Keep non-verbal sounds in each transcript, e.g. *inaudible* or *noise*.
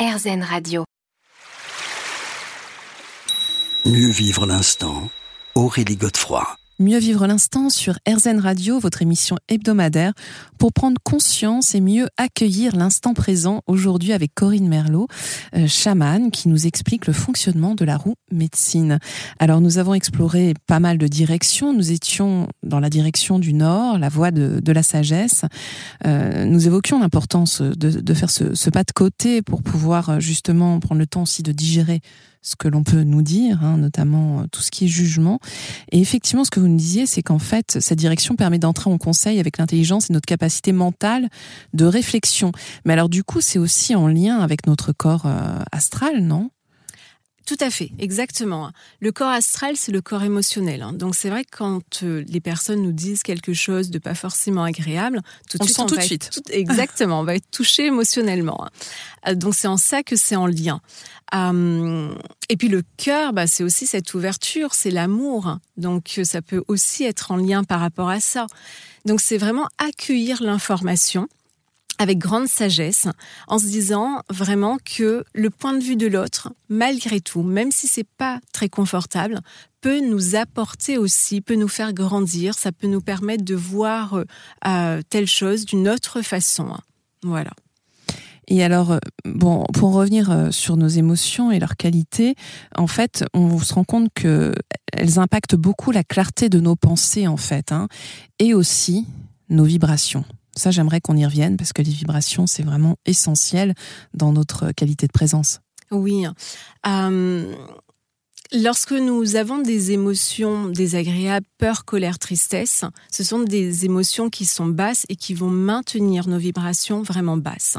RZN Radio. Mieux vivre l'instant, Aurélie Godefroy. Mieux vivre l'instant sur RZN Radio, votre émission hebdomadaire, pour prendre conscience et mieux accueillir l'instant présent aujourd'hui avec Corinne Merlot, euh, chamane, qui nous explique le fonctionnement de la roue médecine. Alors nous avons exploré pas mal de directions. Nous étions dans la direction du Nord, la voie de, la sagesse. Euh, nous évoquions l'importance de, faire ce, ce pas de côté pour pouvoir euh, justement prendre le temps aussi de digérer ce que l'on peut nous dire, hein, notamment euh, tout ce qui est jugement. Et effectivement, ce que vous nous disiez, c'est qu'en fait, cette direction permet d'entrer en conseil avec l'intelligence et notre capacité mentale de réflexion. Mais alors, du coup, c'est aussi en lien avec notre corps euh, astral, non? Tout à fait, exactement. Le corps astral, c'est le corps émotionnel. Hein. Donc c'est vrai que quand euh, les personnes nous disent quelque chose de pas forcément agréable, tout de on suite, sent on tout va de être suite. tout- exactement, on va être touché émotionnellement. hein. Euh, Donc c'est en ça que c'est en lien. Hum, et puis le cœur, bah, c'est aussi cette ouverture, c'est l'amour. hein. Donc euh, ça peut aussi être en lien par rapport à ça. Donc c'est vraiment accueillir l'information avec grande sagesse, en se disant vraiment que le point de vue de l'autre, malgré tout, même si c'est pas très confortable, peut nous apporter aussi, peut nous faire grandir, ça peut nous permettre de voir euh, telle chose d'une autre façon. Voilà. Et alors, euh, bon, pour revenir euh, sur nos émotions et leur qualité, en fait, on se rend compte que elles impactent beaucoup la clarté de nos pensées, en fait, hein, et aussi nos vibrations. Ça, j'aimerais qu'on y revienne parce que les vibrations, c'est vraiment essentiel dans notre qualité de présence. Oui. Euh, lorsque nous avons des émotions désagréables, peur, colère, tristesse, ce sont des émotions qui sont basses et qui vont maintenir nos vibrations vraiment basses.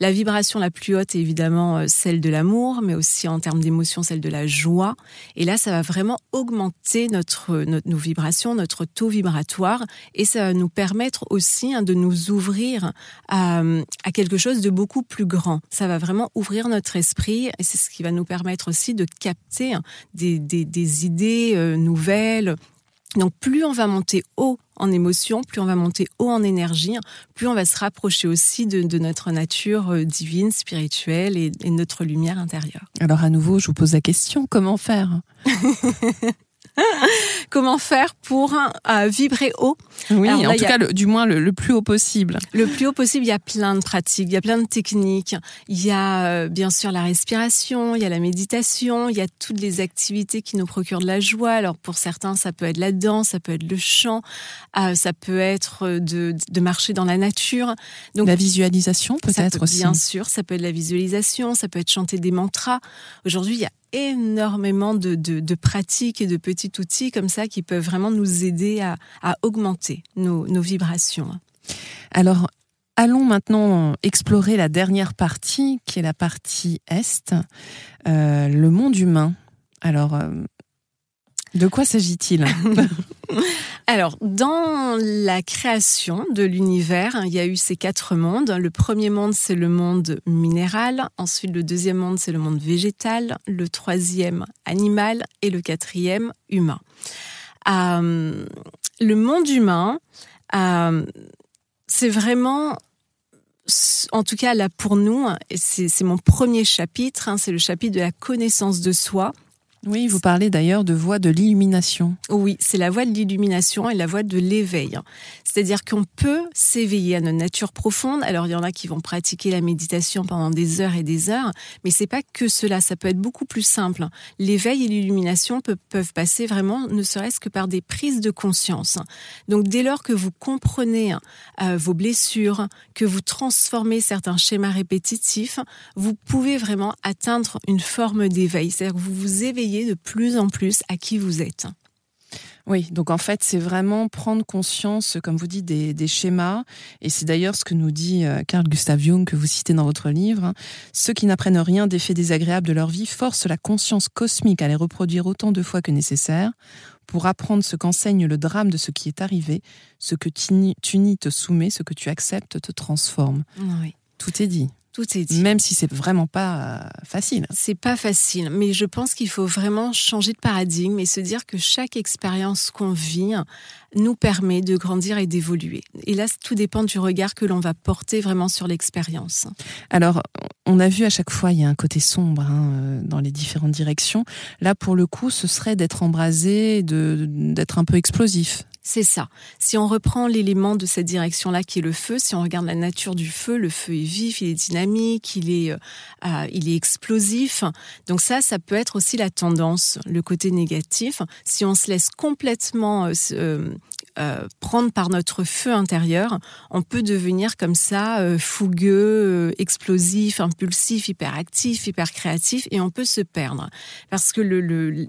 La vibration la plus haute est évidemment euh, celle de l'amour, mais aussi en termes d'émotion, celle de la joie. Et là, ça va vraiment augmenter notre, nos vibrations, notre taux vibratoire, et ça va nous permettre aussi hein, de nous ouvrir à, à quelque chose de beaucoup plus grand. Ça va vraiment ouvrir notre esprit, et c'est ce qui va nous permettre aussi de capter hein, des, des, des idées euh, nouvelles. Donc plus on va monter haut en émotion, plus on va monter haut en énergie, plus on va se rapprocher aussi de, de notre nature euh, divine, spirituelle et, et notre lumière intérieure. Alors, à nouveau, je vous pose la question comment faire? *laughs* *laughs* Comment faire pour euh, vibrer haut? Oui, Alors là, en tout a- cas, le- du moins le, le plus haut possible. Le plus haut possible, il y a plein de pratiques, il y a plein de techniques. Il y a euh, bien sûr la respiration, il y a la méditation, il y a toutes les activités qui nous procurent de la joie. Alors pour certains, ça peut être la danse, ça peut être le chant, euh, ça peut être de, de marcher dans la nature. Donc la visualisation, peut-être peut- aussi. Bien sûr, ça peut être la visualisation, ça peut être chanter des mantras. Aujourd'hui, il y a énormément de, de, pratiques et de petits outils comme ça qui peuvent vraiment nous aider à, à augmenter nos, nos vibrations. Alors, allons maintenant explorer la dernière partie, qui est la partie Est, euh, le monde humain. Alors, euh, de quoi s'agit-il? *laughs* Alors, dans la création de l'univers, il y a eu ces quatre mondes. Le premier monde, c'est le monde minéral. Ensuite, le deuxième monde, c'est le monde végétal. Le troisième, animal. Et le quatrième, humain. Euh, le monde humain, euh, c'est vraiment, en tout cas là pour nous, et c'est c'est mon premier chapitre, hein, c'est le chapitre de la connaissance de soi. Oui, vous parlez d'ailleurs de voie de l'illumination. Oui, c'est la voie de l'illumination et la voie de l'éveil. C'est-à-dire qu'on peut s'éveiller à notre nature profonde. Alors, il y en a qui vont pratiquer la méditation pendant des heures et des heures, mais c'est pas que cela. Ça peut être beaucoup plus simple. L'éveil et l'illumination pe- peuvent passer vraiment, ne serait-ce que par des prises de conscience. Donc, dès lors que vous comprenez euh, vos blessures, que vous transformez certains schémas répétitifs, vous pouvez vraiment atteindre une forme d'éveil. C'est-à-dire que vous vous éveillez de plus en plus à qui vous êtes. Oui, donc en fait, c'est vraiment prendre conscience, comme vous dites, des, des schémas. Et c'est d'ailleurs ce que nous dit euh, Carl Gustav Jung, que vous citez dans votre livre. hein. Ceux qui n'apprennent rien des faits désagréables de leur vie forcent la conscience cosmique à les reproduire autant de fois que nécessaire pour apprendre ce qu'enseigne le drame de ce qui est arrivé. Ce que tu, te soumet, ce que tu acceptes te transforme. Oui. Tout est dit. Tout est dit. Même si c'est vraiment pas facile. C'est pas facile, mais je pense qu'il faut vraiment changer de paradigme et se dire que chaque expérience qu'on vit nous permet de grandir et d'évoluer. Et là, tout dépend du regard que l'on va porter vraiment sur l'expérience. Alors, on a vu à chaque fois, il y a un côté sombre hein, euh, dans les différentes directions. Là, pour le coup, ce serait d'être embrasé, d'être un peu explosif. C'est ça. Si on reprend l'élément de cette direction-là qui est le feu, si on regarde la nature du feu, le feu est vif, il est dynamique, il est, euh, euh, il est explosif. Donc ça, ça peut être aussi la tendance, le côté négatif. Si on se laisse complètement euh, prendre par notre feu intérieur, on peut devenir comme ça euh, fougueux, euh, explosif, impulsif, hyperactif, hyper créatif, et on peut se perdre. Parce que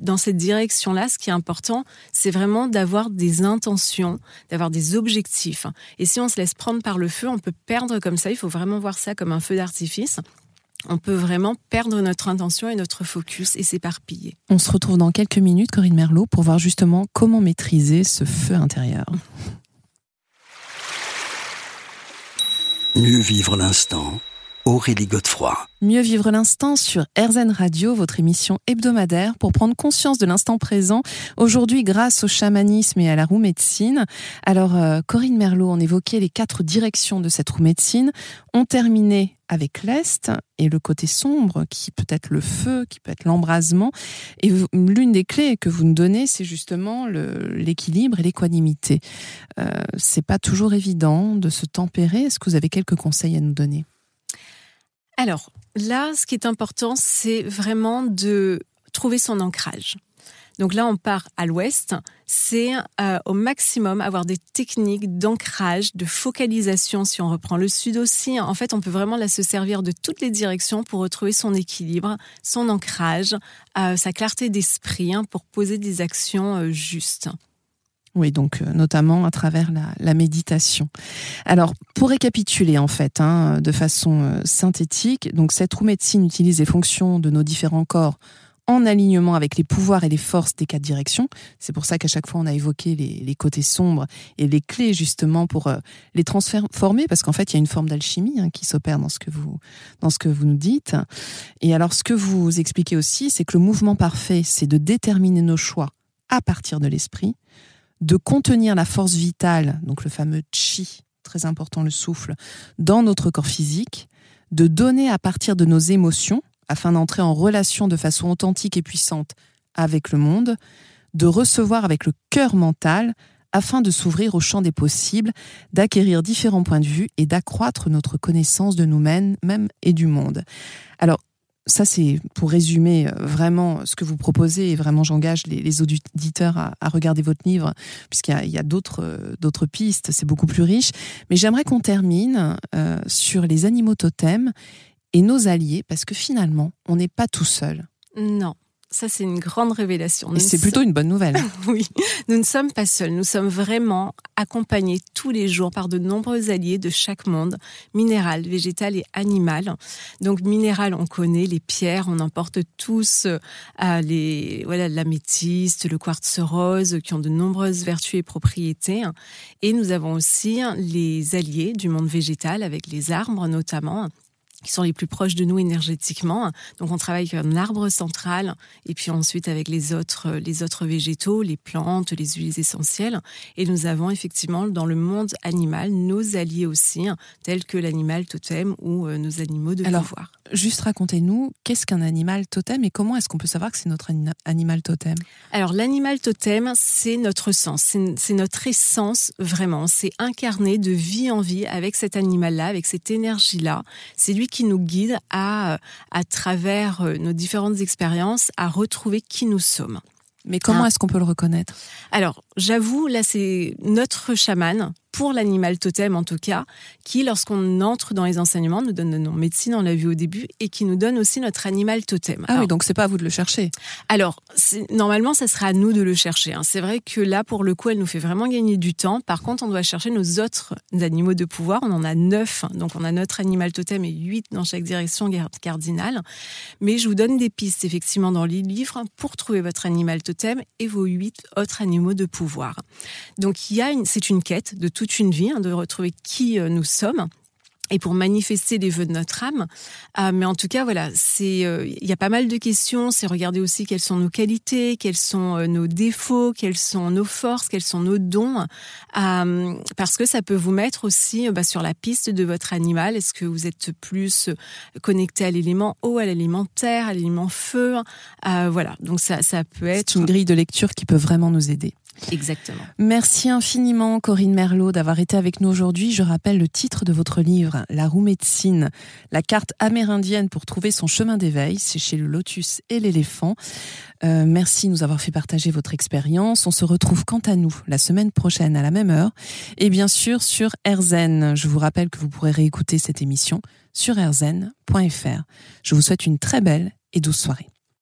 dans cette direction-là, ce qui est important, c'est vraiment d'avoir des intentions, d'avoir des objectifs. Et si on se laisse prendre par le feu, on peut perdre comme ça. Il faut vraiment voir ça comme un feu d'artifice on peut vraiment perdre notre intention et notre focus et s'éparpiller. On se retrouve dans quelques minutes, Corinne Merlot, pour voir justement comment maîtriser ce feu intérieur. Mieux vivre l'instant. Aurélie Godefroy. Mieux vivre l'instant sur RZN Radio, votre émission hebdomadaire pour prendre conscience de l'instant présent. Aujourd'hui, grâce au chamanisme et à la roue médecine. Alors, euh, Corinne Merlot, on évoquait les quatre directions de cette roue médecine. On terminait avec l'Est et le côté sombre, qui peut être le feu, qui peut être l'embrasement. Et l'une des clés que vous nous donnez, c'est justement l'équilibre et l'équanimité. Euh, c'est pas toujours évident de se tempérer. Est-ce que vous avez quelques conseils à nous donner? Alors là, ce qui est important, c'est vraiment de trouver son ancrage. Donc là, on part à l'ouest, c'est euh, au maximum avoir des techniques d'ancrage, de focalisation. Si on reprend le sud aussi, en fait, on peut vraiment là se servir de toutes les directions pour retrouver son équilibre, son ancrage, euh, sa clarté d'esprit hein, pour poser des actions euh, justes. Oui, donc euh, notamment à travers la, méditation. Alors, pour récapituler en fait, hein, de façon euh, synthétique, donc cette roue médecine utilise les fonctions de nos différents corps en alignement avec les pouvoirs et les forces des quatre directions. C'est pour ça qu'à chaque fois on a évoqué les, côtés sombres et les clés justement pour euh, les transformer, parce qu'en fait il y a une forme d'alchimie hein, qui s'opère dans ce que vous dans ce que vous nous dites. Et alors ce que vous expliquez aussi, c'est que le mouvement parfait, c'est de déterminer nos choix à partir de l'esprit de contenir la force vitale, donc le fameux chi, très important le souffle, dans notre corps physique, de donner à partir de nos émotions, afin d'entrer en relation de façon authentique et puissante avec le monde, de recevoir avec le cœur mental, afin de s'ouvrir au champ des possibles, d'acquérir différents points de vue et d'accroître notre connaissance de nous-mêmes et du monde. Alors, ça, c'est pour résumer euh, vraiment ce que vous proposez et vraiment j'engage les, auditeurs à, regarder votre livre puisqu'il y a, euh, d'autres pistes, c'est beaucoup plus riche. Mais j'aimerais qu'on termine euh, sur les animaux totems et nos alliés parce que finalement, on n'est pas tout seul. Non. Ça, c'est une grande révélation. Et c'est plutôt une bonne nouvelle. *laughs* oui, nous ne sommes pas seuls. Nous sommes vraiment accompagnés tous les jours par de nombreux alliés de chaque monde, minéral, végétal et animal. Donc, minéral, on connaît les pierres, on emporte tous euh, les, voilà, l'améthyste, le quartz rose, qui ont de nombreuses vertus et propriétés. Et nous avons aussi les alliés du monde végétal, avec les arbres notamment, qui sont les plus proches de nous énergétiquement. Donc on travaille avec un arbre central et puis ensuite avec les autres, les autres végétaux, les plantes, les huiles essentielles. Et nous avons effectivement dans le monde animal nos alliés aussi, tels que l'animal totem ou euh, nos animaux de Alors, pouvoir. Juste racontez-nous, qu'est-ce qu'un animal totem et comment est-ce qu'on peut savoir que c'est notre animal totem? Alors l'animal totem, c'est notre sens, c'est notre essence vraiment. C'est incarné de vie en vie avec cet animal-là, avec cette énergie-là. C'est lui qui nous guide à, à travers euh, nos différentes expériences, à retrouver qui nous sommes. Mais comment ah. est-ce qu'on peut le reconnaître? Alors, j'avoue, là, c'est notre chaman pour l'animal totem en tout cas, qui lorsqu'on entre dans les enseignements nous donne nos médecine, on l'a vu au début, et qui nous donne aussi notre animal totem. Ah oui, donc c'est pas à vous de le chercher. Alors normalement, ça serait à nous de le chercher. Hein. C'est vrai que là, pour le coup, elle nous fait vraiment gagner du temps. Par contre, on doit chercher nos autres animaux de pouvoir. On en a neuf, donc on a notre animal totem et huit dans chaque direction cardinale. Mais je vous donne des pistes effectivement dans les livres pour trouver votre animal totem et vos huit autres animaux de pouvoir. Donc il y a c'est une quête de tout une vie, hein, de retrouver qui euh, nous sommes. et pour manifester les vœux de notre âme. Euh, mais en tout cas, voilà, c'est euh, il y a pas mal de questions. C'est regarder aussi quelles sont nos qualités, quels sont euh, nos défauts, quelles sont nos forces, quels sont nos dons, parce que ça peut vous mettre aussi bah, sur la piste de votre animal. Est-ce que vous êtes plus connecté à l'élément eau, à l'élément terre, à l'élément feu? Voilà, donc ça, ça peut être C'est une grille de lecture qui peut vraiment nous aider. Exactement. Merci infiniment Corinne Merlot d'avoir été avec nous aujourd'hui. Je rappelle le titre de votre livre, La roue médecine, la carte amérindienne pour trouver son chemin d'éveil. C'est chez le Lotus et l'éléphant. Euh, merci de nous avoir fait partager votre expérience. On se retrouve quant à nous la semaine prochaine à la même heure et bien sûr sur RZN. Je vous rappelle que vous pourrez réécouter cette émission sur rzn.fr. Je vous souhaite une très belle et douce soirée.